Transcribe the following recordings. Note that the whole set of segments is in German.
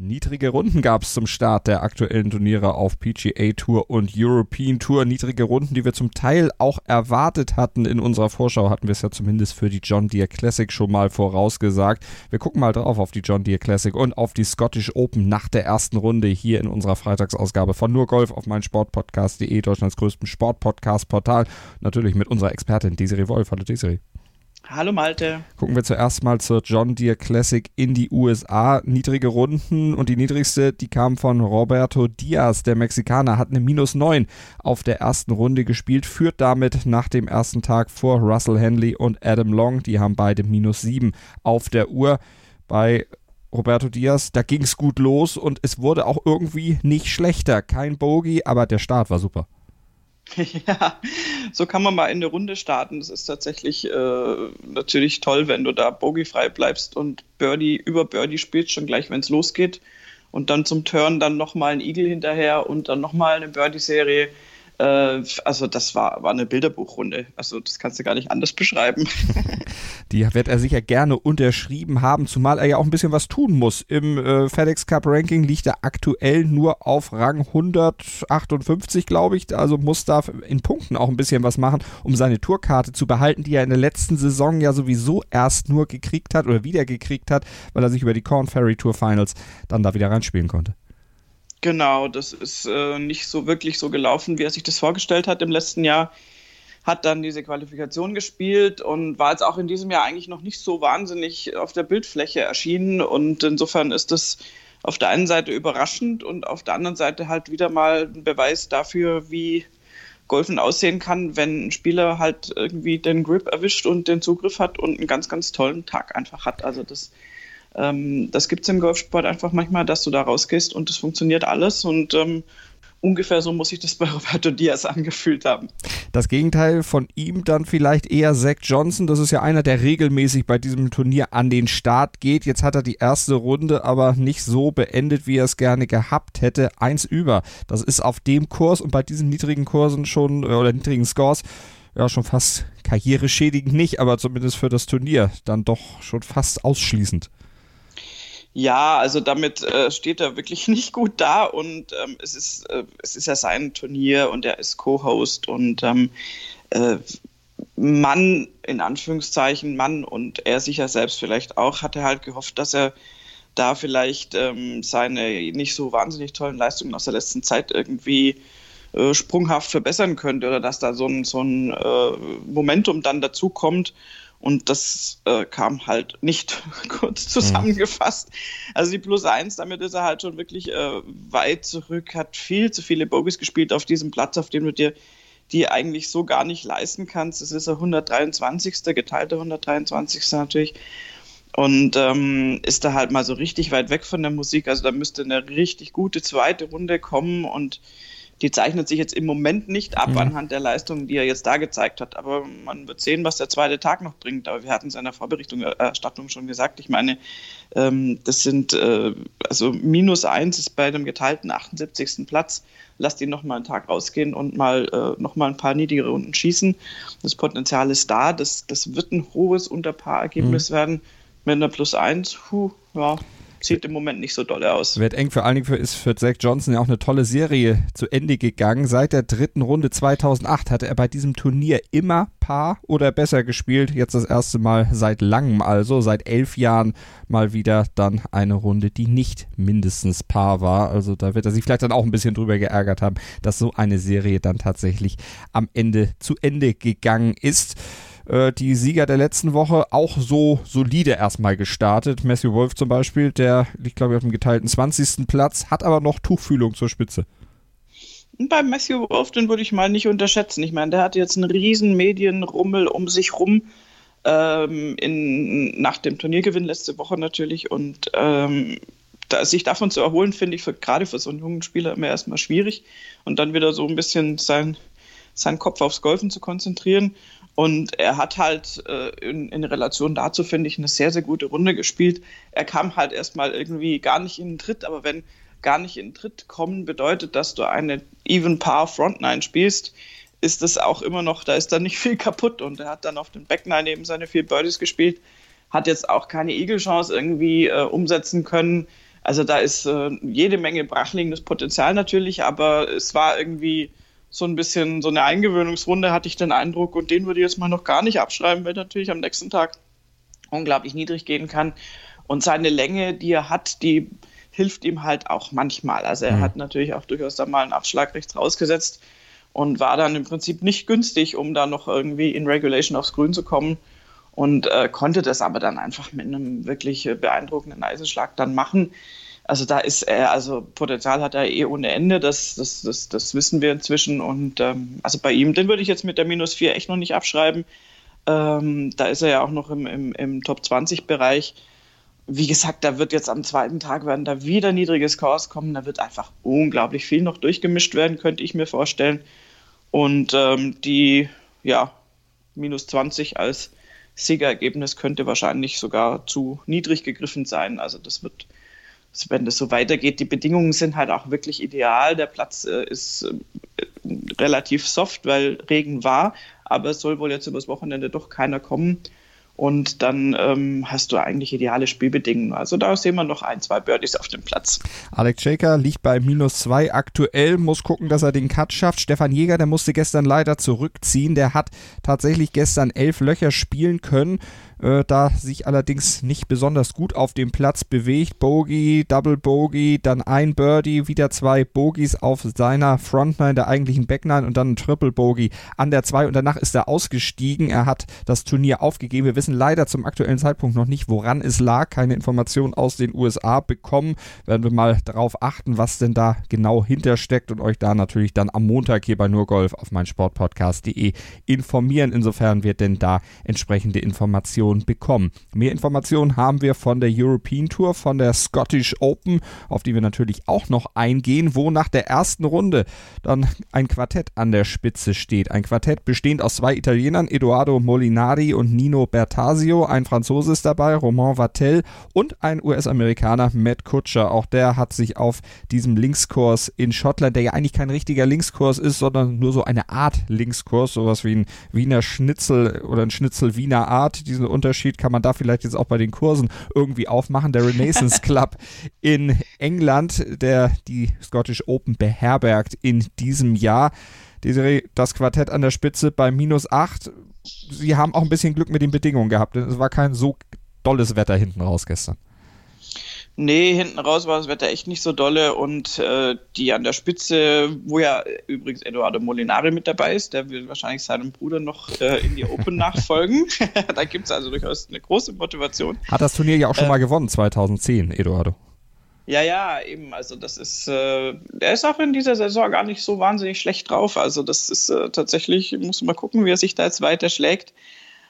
Niedrige Runden gab es zum Start der aktuellen Turniere auf PGA Tour und European Tour. Niedrige Runden, die wir zum Teil auch erwartet hatten. In unserer Vorschau hatten wir es ja zumindest für die John Deere Classic schon mal vorausgesagt. Wir gucken mal drauf auf die John Deere Classic und auf die Scottish Open nach der ersten Runde hier in unserer Freitagsausgabe von Nur Golf auf meinsportpodcast.de, Deutschlands größtem Sportpodcast-Portal. Natürlich mit unserer Expertin Desiree Wolf. Hallo Desiree. Hallo Malte. Gucken wir zuerst mal zur John Deere Classic in die USA. Niedrige Runden und die niedrigste, die kam von Roberto Diaz, der Mexikaner, hat eine Minus 9 auf der ersten Runde gespielt, führt damit nach dem ersten Tag vor Russell Henley und Adam Long. Die haben beide Minus 7 auf der Uhr. Bei Roberto Diaz, da ging es gut los und es wurde auch irgendwie nicht schlechter. Kein Bogey, aber der Start war super. Ja, so kann man mal in eine Runde starten. Das ist tatsächlich äh, natürlich toll, wenn du da bogiefrei bleibst und Birdie über Birdie spielst, schon gleich, wenn es losgeht. Und dann zum Turn dann nochmal ein Igel hinterher und dann nochmal eine Birdie-Serie. Äh, also das war, war eine Bilderbuchrunde. Also das kannst du gar nicht anders beschreiben. Die wird er sicher gerne unterschrieben haben, zumal er ja auch ein bisschen was tun muss. Im äh, FedEx Cup Ranking liegt er aktuell nur auf Rang 158, glaube ich. Also muss da in Punkten auch ein bisschen was machen, um seine Tourkarte zu behalten, die er in der letzten Saison ja sowieso erst nur gekriegt hat oder wieder gekriegt hat, weil er sich über die Corn Ferry Tour Finals dann da wieder reinspielen konnte. Genau, das ist äh, nicht so wirklich so gelaufen, wie er sich das vorgestellt hat im letzten Jahr. Hat dann diese Qualifikation gespielt und war jetzt auch in diesem Jahr eigentlich noch nicht so wahnsinnig auf der Bildfläche erschienen. Und insofern ist das auf der einen Seite überraschend und auf der anderen Seite halt wieder mal ein Beweis dafür, wie Golfen aussehen kann, wenn ein Spieler halt irgendwie den Grip erwischt und den Zugriff hat und einen ganz, ganz tollen Tag einfach hat. Also das ähm, das gibt es im Golfsport einfach manchmal, dass du da rausgehst und es funktioniert alles und ähm, ungefähr so muss ich das bei Roberto Diaz angefühlt haben. Das Gegenteil von ihm dann vielleicht eher Zach Johnson. Das ist ja einer, der regelmäßig bei diesem Turnier an den Start geht. Jetzt hat er die erste Runde aber nicht so beendet, wie er es gerne gehabt hätte. Eins über. Das ist auf dem Kurs und bei diesen niedrigen Kursen schon äh, oder niedrigen Scores ja schon fast karriereschädigend nicht, aber zumindest für das Turnier dann doch schon fast ausschließend. Ja, also damit äh, steht er wirklich nicht gut da und ähm, es, ist, äh, es ist ja sein Turnier und er ist Co-Host und ähm, äh, Mann, in Anführungszeichen, Mann und er sicher selbst vielleicht auch, hatte halt gehofft, dass er da vielleicht ähm, seine nicht so wahnsinnig tollen Leistungen aus der letzten Zeit irgendwie äh, sprunghaft verbessern könnte oder dass da so ein, so ein äh, Momentum dann dazu kommt und das äh, kam halt nicht kurz mhm. zusammengefasst. Also die Plus 1, damit ist er halt schon wirklich äh, weit zurück, hat viel zu viele Bogies gespielt auf diesem Platz, auf dem du dir die eigentlich so gar nicht leisten kannst. Das ist der 123. geteilte 123. natürlich. Und ähm, ist da halt mal so richtig weit weg von der Musik. Also da müsste eine richtig gute zweite Runde kommen und die zeichnet sich jetzt im Moment nicht ab mhm. anhand der Leistungen, die er jetzt da gezeigt hat. Aber man wird sehen, was der zweite Tag noch bringt. Aber wir hatten es in der Vorberichterstattung schon gesagt. Ich meine, ähm, das sind äh, also minus eins ist bei einem geteilten 78. Platz. Lasst ihn noch mal einen Tag rausgehen und mal äh, noch mal ein paar niedrigere Runden schießen. Das Potenzial ist da. Das, das wird ein hohes Unterpaarergebnis mhm. werden mit einer Plus eins. Puh, ja, sieht im Moment nicht so doll aus. Wird eng, vor allen Dingen für, ist für Zach Johnson ja auch eine tolle Serie zu Ende gegangen. Seit der dritten Runde 2008 hatte er bei diesem Turnier immer Paar oder besser gespielt. Jetzt das erste Mal seit langem, also seit elf Jahren mal wieder dann eine Runde, die nicht mindestens Paar war. Also da wird er sich vielleicht dann auch ein bisschen drüber geärgert haben, dass so eine Serie dann tatsächlich am Ende zu Ende gegangen ist. Äh, die Sieger der letzten Woche auch so solide erstmal gestartet. Matthew Wolf zum Beispiel, der liegt, glaube ich, auf dem geteilten 20. Platz, hat aber noch Tuchfühlung zur Spitze. Bei Matthew Wolf, den würde ich mal nicht unterschätzen. Ich meine, der hat jetzt einen riesen Medienrummel um sich rum. Ähm, in, nach dem Turniergewinn letzte Woche natürlich. Und ähm, da, sich davon zu erholen, finde ich für, gerade für so einen jungen Spieler immer erstmal schwierig. Und dann wieder so ein bisschen sein, seinen Kopf aufs Golfen zu konzentrieren. Und er hat halt äh, in, in, Relation dazu, finde ich, eine sehr, sehr gute Runde gespielt. Er kam halt erstmal irgendwie gar nicht in den Tritt, aber wenn gar nicht in den Tritt kommen bedeutet, dass du eine Even Par Front Nine spielst, ist es auch immer noch, da ist dann nicht viel kaputt und er hat dann auf den Backnine eben seine vier Birdies gespielt, hat jetzt auch keine Eagle-Chance irgendwie äh, umsetzen können. Also da ist äh, jede Menge brachliegendes Potenzial natürlich, aber es war irgendwie so ein bisschen so eine Eingewöhnungsrunde, hatte ich den Eindruck, und den würde ich jetzt mal noch gar nicht abschreiben, weil natürlich am nächsten Tag unglaublich niedrig gehen kann. Und seine Länge, die er hat, die hilft ihm halt auch manchmal. Also er mhm. hat natürlich auch durchaus da mal einen Abschlag rechts rausgesetzt und war dann im Prinzip nicht günstig, um da noch irgendwie in Regulation aufs Grün zu kommen und äh, konnte das aber dann einfach mit einem wirklich beeindruckenden Eisenschlag dann machen. Also da ist er, also Potenzial hat er eh ohne Ende, das, das, das, das wissen wir inzwischen. Und ähm, also bei ihm, den würde ich jetzt mit der minus 4 echt noch nicht abschreiben. Ähm, da ist er ja auch noch im, im, im Top 20-Bereich. Wie gesagt, da wird jetzt am zweiten Tag werden da wieder niedrige Scores kommen. Da wird einfach unglaublich viel noch durchgemischt werden, könnte ich mir vorstellen. Und ähm, die, ja, minus 20 als Siegerergebnis könnte wahrscheinlich sogar zu niedrig gegriffen sein. Also das wird, wenn das so weitergeht, die Bedingungen sind halt auch wirklich ideal. Der Platz äh, ist äh, relativ soft, weil Regen war, aber es soll wohl jetzt übers Wochenende doch keiner kommen. Und dann ähm, hast du eigentlich ideale Spielbedingungen. Also da sehen wir noch ein, zwei Birdies auf dem Platz. Alex Shaker liegt bei minus zwei aktuell, muss gucken, dass er den Cut schafft. Stefan Jäger, der musste gestern leider zurückziehen. Der hat tatsächlich gestern elf Löcher spielen können äh, da sich allerdings nicht besonders gut auf dem Platz bewegt. Bogey, Double Bogey, dann ein Birdie, wieder zwei Bogies auf seiner Frontline, der eigentlichen Backline und dann ein Triple Bogey an der 2 und danach ist er ausgestiegen. Er hat das Turnier aufgegeben. Wir wissen leider zum aktuellen Zeitpunkt noch nicht, woran es lag. Keine Informationen aus den USA bekommen. Werden wir mal darauf achten, was denn da genau hintersteckt und euch da natürlich dann am Montag hier bei Nurgolf auf meinsportpodcast.de informieren. Insofern wird denn da entsprechende Informationen bekommen. Mehr Informationen haben wir von der European Tour, von der Scottish Open, auf die wir natürlich auch noch eingehen, wo nach der ersten Runde dann ein Quartett an der Spitze steht. Ein Quartett bestehend aus zwei Italienern, Edoardo Molinari und Nino Bertasio. Ein Franzose ist dabei, Romain Vatel und ein US-Amerikaner, Matt Kutscher. Auch der hat sich auf diesem Linkskurs in Schottland, der ja eigentlich kein richtiger Linkskurs ist, sondern nur so eine Art Linkskurs, sowas wie ein Wiener Schnitzel oder ein Schnitzel Wiener Art, diesen Unterschied kann man da vielleicht jetzt auch bei den Kursen irgendwie aufmachen. Der Renaissance Club in England, der die Scottish Open beherbergt in diesem Jahr. Das Quartett an der Spitze bei minus 8. Sie haben auch ein bisschen Glück mit den Bedingungen gehabt, denn es war kein so dolles Wetter hinten raus gestern. Nee, hinten raus war das Wetter echt nicht so dolle und äh, die an der Spitze, wo ja übrigens Eduardo Molinari mit dabei ist, der will wahrscheinlich seinem Bruder noch äh, in die Open nachfolgen. da gibt es also durchaus eine große Motivation. Hat das Turnier ja auch schon äh, mal gewonnen, 2010, Eduardo. Ja, ja, eben. Also das ist, äh, er ist auch in dieser Saison gar nicht so wahnsinnig schlecht drauf. Also das ist äh, tatsächlich, muss man gucken, wie er sich da jetzt weiter schlägt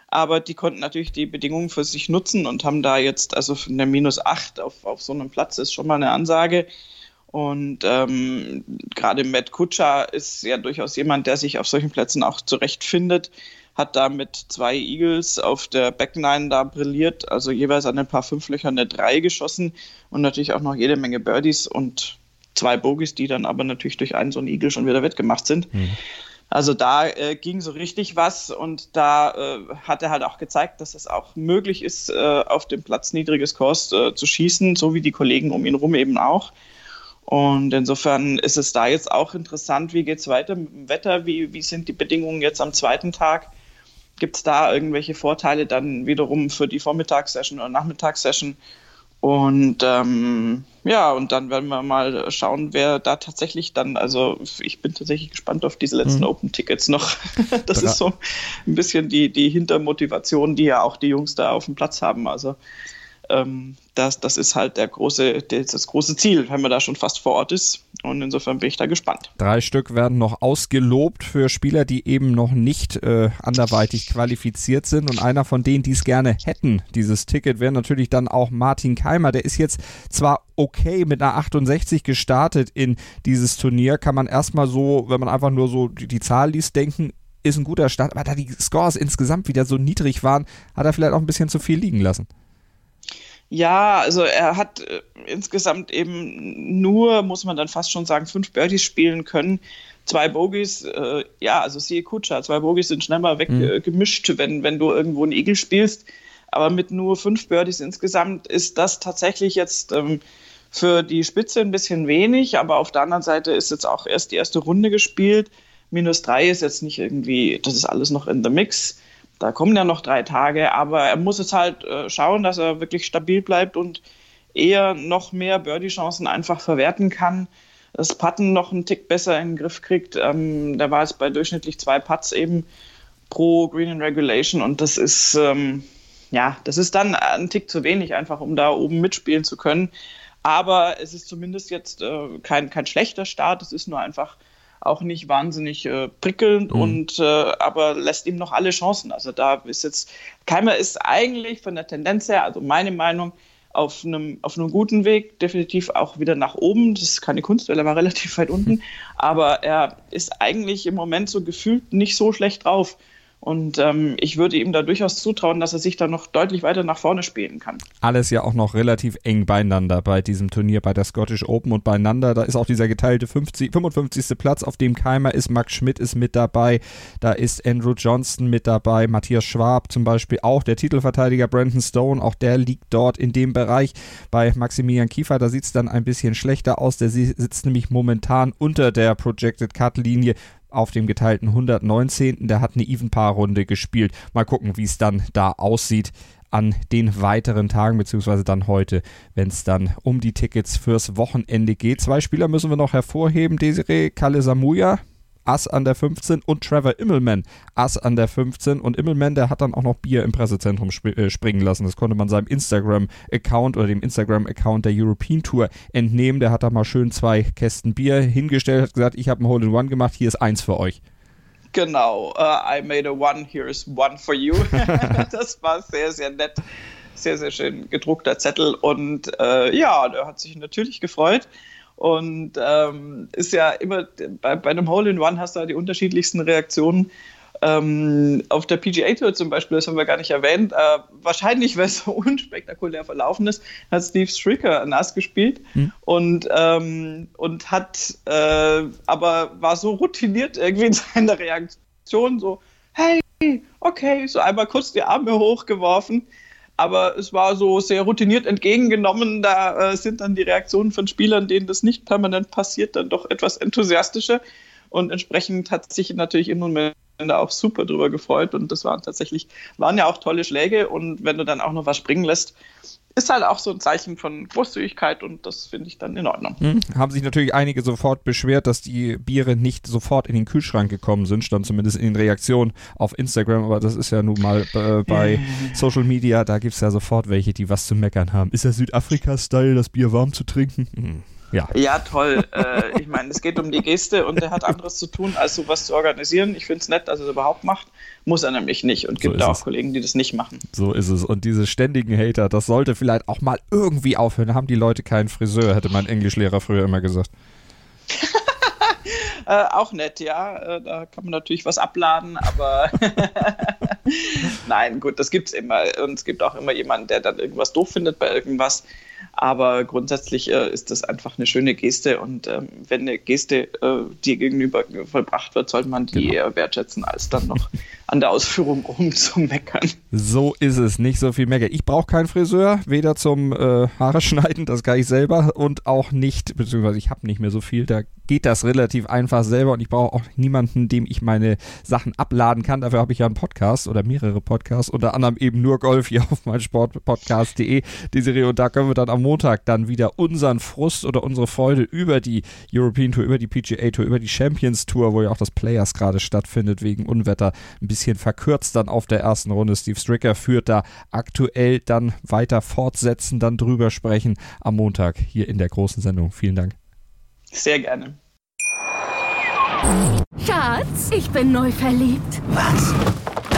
aber die konnten natürlich die Bedingungen für sich nutzen und haben da jetzt, also eine minus 8 auf, auf so einem Platz ist schon mal eine Ansage. Und ähm, gerade Matt Kutscher ist ja durchaus jemand, der sich auf solchen Plätzen auch zurechtfindet. Hat da mit zwei Eagles auf der Backline da brilliert, also jeweils an ein paar Fünflöchern eine 3 geschossen und natürlich auch noch jede Menge Birdies und zwei Bogies, die dann aber natürlich durch einen so einen Eagle schon wieder wettgemacht sind. Mhm. Also da äh, ging so richtig was und da äh, hat er halt auch gezeigt, dass es auch möglich ist, äh, auf dem Platz niedriges Kurs äh, zu schießen, so wie die Kollegen um ihn rum eben auch. Und insofern ist es da jetzt auch interessant, wie geht es weiter mit dem Wetter, wie, wie sind die Bedingungen jetzt am zweiten Tag? Gibt es da irgendwelche Vorteile dann wiederum für die Vormittagssession oder Nachmittagssession? Und ähm, ja, und dann werden wir mal schauen, wer da tatsächlich dann, also ich bin tatsächlich gespannt auf diese letzten mhm. Open-Tickets noch. das ist so ein bisschen die, die Hintermotivation, die ja auch die Jungs da auf dem Platz haben. Also ähm, das, das ist halt der große, das große Ziel, wenn man da schon fast vor Ort ist. Und insofern bin ich da gespannt. Drei Stück werden noch ausgelobt für Spieler, die eben noch nicht äh, anderweitig qualifiziert sind. Und einer von denen, die es gerne hätten, dieses Ticket, wäre natürlich dann auch Martin Keimer. Der ist jetzt zwar okay mit einer 68 gestartet in dieses Turnier, kann man erstmal so, wenn man einfach nur so die, die Zahl liest, denken, ist ein guter Start. Aber da die Scores insgesamt wieder so niedrig waren, hat er vielleicht auch ein bisschen zu viel liegen lassen. Ja, also er hat äh, insgesamt eben nur, muss man dann fast schon sagen, fünf Birdies spielen können. zwei Bogies, äh, ja, also siehe Kutscher, zwei Bogies sind schnell mal weggemischt, mhm. wenn, wenn du irgendwo einen Igel spielst. Aber mit nur fünf Birdies insgesamt ist das tatsächlich jetzt ähm, für die Spitze ein bisschen wenig. Aber auf der anderen Seite ist jetzt auch erst die erste Runde gespielt. Minus drei ist jetzt nicht irgendwie, das ist alles noch in the mix. Da kommen ja noch drei Tage, aber er muss jetzt halt äh, schauen, dass er wirklich stabil bleibt und eher noch mehr Birdie-Chancen einfach verwerten kann. Das Putten noch einen Tick besser in den Griff kriegt. Ähm, da war es bei durchschnittlich zwei Putts eben pro Green in Regulation und das ist, ähm, ja, das ist dann ein Tick zu wenig, einfach um da oben mitspielen zu können. Aber es ist zumindest jetzt äh, kein, kein schlechter Start, es ist nur einfach auch nicht wahnsinnig äh, prickelnd mhm. und äh, aber lässt ihm noch alle Chancen. Also da ist jetzt Keimer ist eigentlich von der Tendenz her, also meine Meinung, auf einem, auf einem guten Weg, definitiv auch wieder nach oben. Das ist keine Kunst, weil er war relativ weit unten. Aber er ist eigentlich im Moment so gefühlt nicht so schlecht drauf. Und ähm, ich würde ihm da durchaus zutrauen, dass er sich da noch deutlich weiter nach vorne spielen kann. Alles ja auch noch relativ eng beieinander bei diesem Turnier, bei der Scottish Open und beieinander. Da ist auch dieser geteilte 50, 55. Platz, auf dem Keimer ist. Max Schmidt ist mit dabei. Da ist Andrew Johnston mit dabei. Matthias Schwab zum Beispiel auch. Der Titelverteidiger Brandon Stone, auch der liegt dort in dem Bereich. Bei Maximilian Kiefer, da sieht es dann ein bisschen schlechter aus. Der sitzt nämlich momentan unter der Projected Cut Linie auf dem geteilten 119. Der hat eine Even-Paar-Runde gespielt. Mal gucken, wie es dann da aussieht an den weiteren Tagen, beziehungsweise dann heute, wenn es dann um die Tickets fürs Wochenende geht. Zwei Spieler müssen wir noch hervorheben. Desiree Kalesamuya, Ass an der 15 und Trevor Immelman Ass an der 15 und Immelman, der hat dann auch noch Bier im Pressezentrum sp äh, springen lassen. Das konnte man seinem Instagram-Account oder dem Instagram-Account der European Tour entnehmen. Der hat da mal schön zwei Kästen Bier hingestellt, hat gesagt, ich habe ein Hole-in-One gemacht, hier ist eins für euch. Genau, uh, I made a one, here is one for you. das war sehr, sehr nett. Sehr, sehr schön gedruckter Zettel und äh, ja, der hat sich natürlich gefreut. Und ähm, ist ja immer, bei, bei einem Hole-in-One hast du ja die unterschiedlichsten Reaktionen. Ähm, auf der PGA Tour zum Beispiel, das haben wir gar nicht erwähnt, äh, wahrscheinlich, weil es so unspektakulär verlaufen ist, hat Steve Stricker nass gespielt mhm. und, ähm, und hat äh, aber war so routiniert irgendwie in seiner Reaktion, so, hey, okay, so einmal kurz die Arme hochgeworfen aber es war so sehr routiniert entgegengenommen. Da äh, sind dann die Reaktionen von Spielern, denen das nicht permanent passiert, dann doch etwas enthusiastischer. Und entsprechend hat sich natürlich im Moment auch super drüber gefreut. Und das waren tatsächlich, waren ja auch tolle Schläge. Und wenn du dann auch noch was springen lässt, ist halt auch so ein Zeichen von Großzügigkeit und das finde ich dann in Ordnung. Hm. Haben sich natürlich einige sofort beschwert, dass die Biere nicht sofort in den Kühlschrank gekommen sind, stand zumindest in den Reaktionen auf Instagram, aber das ist ja nun mal äh, bei Social Media, da gibt es ja sofort welche, die was zu meckern haben. Ist das Südafrika-Style, das Bier warm zu trinken? Hm. Ja, ja toll. äh, ich meine, es geht um die Geste und er hat anderes zu tun, als sowas zu organisieren. Ich finde es nett, dass er es überhaupt macht. Muss er nämlich nicht und gibt so auch es. Kollegen, die das nicht machen. So ist es. Und diese ständigen Hater, das sollte vielleicht auch mal irgendwie aufhören. Da haben die Leute keinen Friseur, hätte mein Englischlehrer früher immer gesagt. äh, auch nett, ja. Äh, da kann man natürlich was abladen, aber nein, gut, das gibt es immer. Und es gibt auch immer jemanden, der dann irgendwas doof findet bei irgendwas. Aber grundsätzlich äh, ist das einfach eine schöne Geste und ähm, wenn eine Geste äh, dir gegenüber vollbracht wird, sollte man die genau. eher wertschätzen, als dann noch an der Ausführung rumzumeckern. So ist es, nicht so viel meckern. Ich brauche keinen Friseur, weder zum äh, Haare schneiden, das kann ich selber und auch nicht, beziehungsweise ich habe nicht mehr so viel, da geht das relativ einfach selber und ich brauche auch niemanden, dem ich meine Sachen abladen kann. Dafür habe ich ja einen Podcast oder mehrere Podcasts, unter anderem eben nur Golf hier auf meinsportpodcast.de, die Serie und da können wir dann am Montag dann wieder unseren Frust oder unsere Freude über die European Tour, über die PGA Tour, über die Champions Tour, wo ja auch das Players gerade stattfindet wegen Unwetter, ein bisschen verkürzt dann auf der ersten Runde. Steve Stricker führt da aktuell dann weiter fortsetzen, dann drüber sprechen am Montag hier in der großen Sendung. Vielen Dank. Sehr gerne. Schatz, ich bin neu verliebt. Was?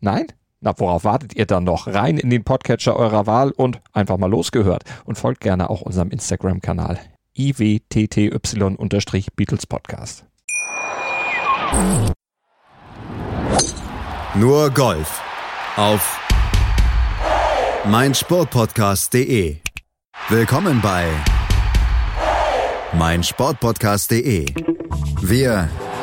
Nein? Na, worauf wartet ihr dann noch? Rein in den Podcatcher eurer Wahl und einfach mal losgehört. Und folgt gerne auch unserem Instagram-Kanal iwtty-Beatles Podcast. Nur Golf auf meinsportpodcast.de. Willkommen bei meinsportpodcast.de. Wir